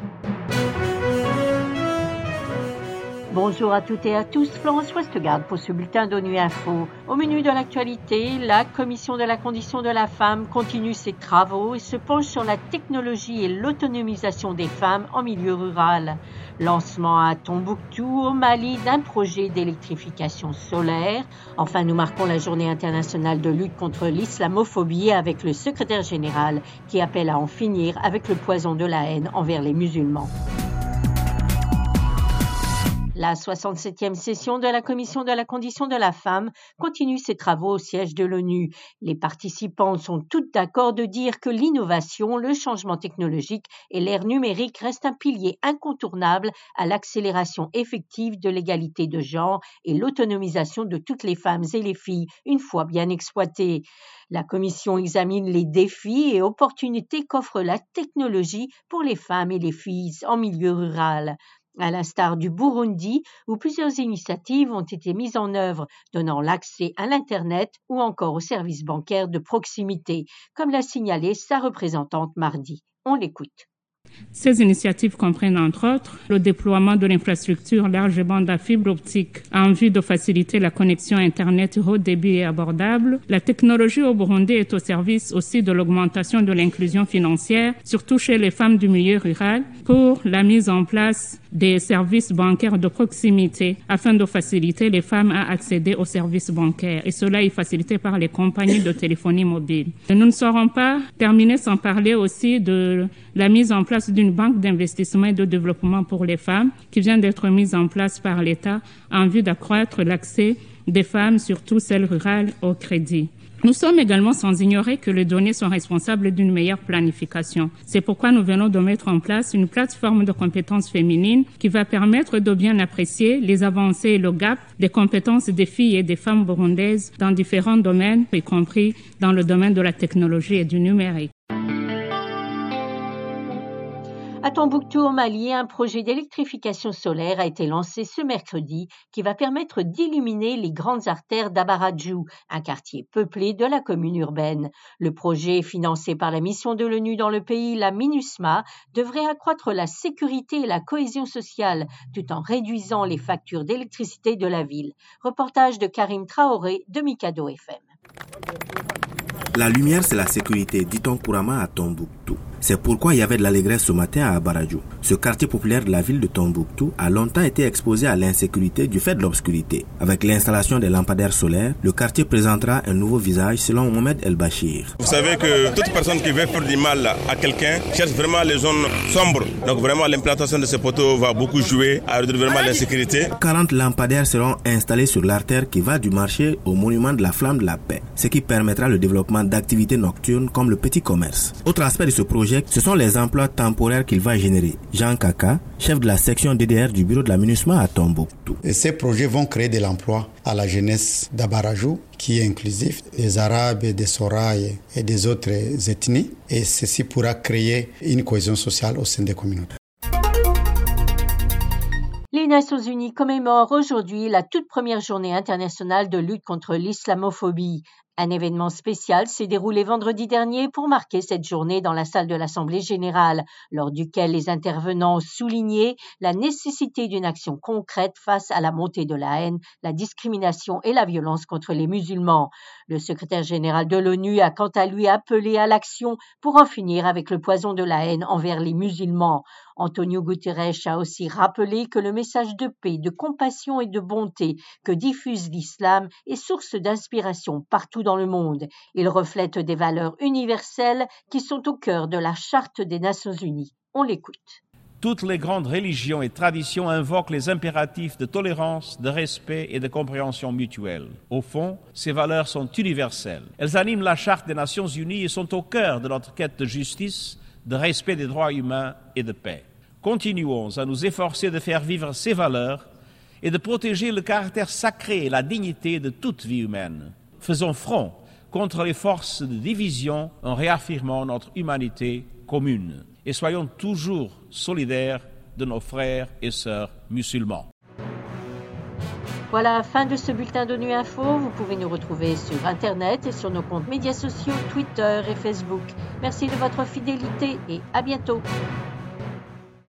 thank you Bonjour à toutes et à tous, Florence Westgard pour ce bulletin d'ONU Info. Au menu de l'actualité, la Commission de la condition de la femme continue ses travaux et se penche sur la technologie et l'autonomisation des femmes en milieu rural. Lancement à Tombouctou, au Mali, d'un projet d'électrification solaire. Enfin, nous marquons la journée internationale de lutte contre l'islamophobie avec le secrétaire général qui appelle à en finir avec le poison de la haine envers les musulmans. La 67e session de la Commission de la condition de la femme continue ses travaux au siège de l'ONU. Les participants sont toutes d'accord de dire que l'innovation, le changement technologique et l'ère numérique restent un pilier incontournable à l'accélération effective de l'égalité de genre et l'autonomisation de toutes les femmes et les filles, une fois bien exploitées. La Commission examine les défis et opportunités qu'offre la technologie pour les femmes et les filles en milieu rural à l'instar du Burundi, où plusieurs initiatives ont été mises en œuvre, donnant l'accès à l'Internet ou encore aux services bancaires de proximité, comme l'a signalé sa représentante mardi. On l'écoute. Ces initiatives comprennent entre autres le déploiement de l'infrastructure large bande à fibre optique en vue de faciliter la connexion Internet haut débit et abordable. La technologie au Burundi est au service aussi de l'augmentation de l'inclusion financière, surtout chez les femmes du milieu rural, pour la mise en place des services bancaires de proximité afin de faciliter les femmes à accéder aux services bancaires. Et cela est facilité par les compagnies de téléphonie mobile. nous ne saurons pas terminer sans parler aussi de la mise en place d'une banque d'investissement et de développement pour les femmes qui vient d'être mise en place par l'État en vue d'accroître l'accès des femmes, surtout celles rurales, au crédit. Nous sommes également sans ignorer que les données sont responsables d'une meilleure planification. C'est pourquoi nous venons de mettre en place une plateforme de compétences féminines qui va permettre de bien apprécier les avancées et le gap des compétences des filles et des femmes burundaises dans différents domaines, y compris dans le domaine de la technologie et du numérique. À Tombouctou, au Mali, un projet d'électrification solaire a été lancé ce mercredi qui va permettre d'illuminer les grandes artères d'Abaradjou, un quartier peuplé de la commune urbaine. Le projet, financé par la mission de l'ONU dans le pays, la MINUSMA, devrait accroître la sécurité et la cohésion sociale tout en réduisant les factures d'électricité de la ville. Reportage de Karim Traoré de Mikado FM. La lumière, c'est la sécurité, dit-on à Tombouctou. C'est pourquoi il y avait de l'allégresse ce matin à Abaradjou. Ce quartier populaire de la ville de Tombouctou a longtemps été exposé à l'insécurité du fait de l'obscurité. Avec l'installation des lampadaires solaires, le quartier présentera un nouveau visage selon Mohamed El Bachir. Vous savez que toute personne qui veut faire du mal à quelqu'un cherche vraiment les zones sombres. Donc vraiment l'implantation de ces poteaux va beaucoup jouer à réduire vraiment l'insécurité. 40 lampadaires seront installés sur l'artère qui va du marché au monument de la flamme de la paix, ce qui permettra le développement d'activités nocturnes comme le petit commerce. Autre aspect de ce projet ce sont les emplois temporaires qu'il va générer. Jean Kaka, chef de la section DDR du bureau de l'aménagement à Tombouctou. Et ces projets vont créer de l'emploi à la jeunesse d'Abarajou, qui est inclusif, des Arabes, des Soraïs et des autres ethnies. Et ceci pourra créer une cohésion sociale au sein des communautés. Les Nations Unies commémorent aujourd'hui la toute première journée internationale de lutte contre l'islamophobie. Un événement spécial s'est déroulé vendredi dernier pour marquer cette journée dans la salle de l'Assemblée générale, lors duquel les intervenants soulignaient la nécessité d'une action concrète face à la montée de la haine, la discrimination et la violence contre les musulmans. Le secrétaire général de l'ONU a quant à lui appelé à l'action pour en finir avec le poison de la haine envers les musulmans. Antonio Guterres a aussi rappelé que le message de paix, de compassion et de bonté que diffuse l'islam est source d'inspiration partout dans le monde. Il reflète des valeurs universelles qui sont au cœur de la Charte des Nations Unies. On l'écoute. Toutes les grandes religions et traditions invoquent les impératifs de tolérance, de respect et de compréhension mutuelle. Au fond, ces valeurs sont universelles. Elles animent la Charte des Nations Unies et sont au cœur de notre quête de justice, de respect des droits humains et de paix. Continuons à nous efforcer de faire vivre ces valeurs et de protéger le caractère sacré et la dignité de toute vie humaine. Faisons front contre les forces de division en réaffirmant notre humanité commune. Et soyons toujours solidaires de nos frères et sœurs musulmans. Voilà, fin de ce bulletin d'ONU Info. Vous pouvez nous retrouver sur Internet et sur nos comptes médias sociaux, Twitter et Facebook. Merci de votre fidélité et à bientôt.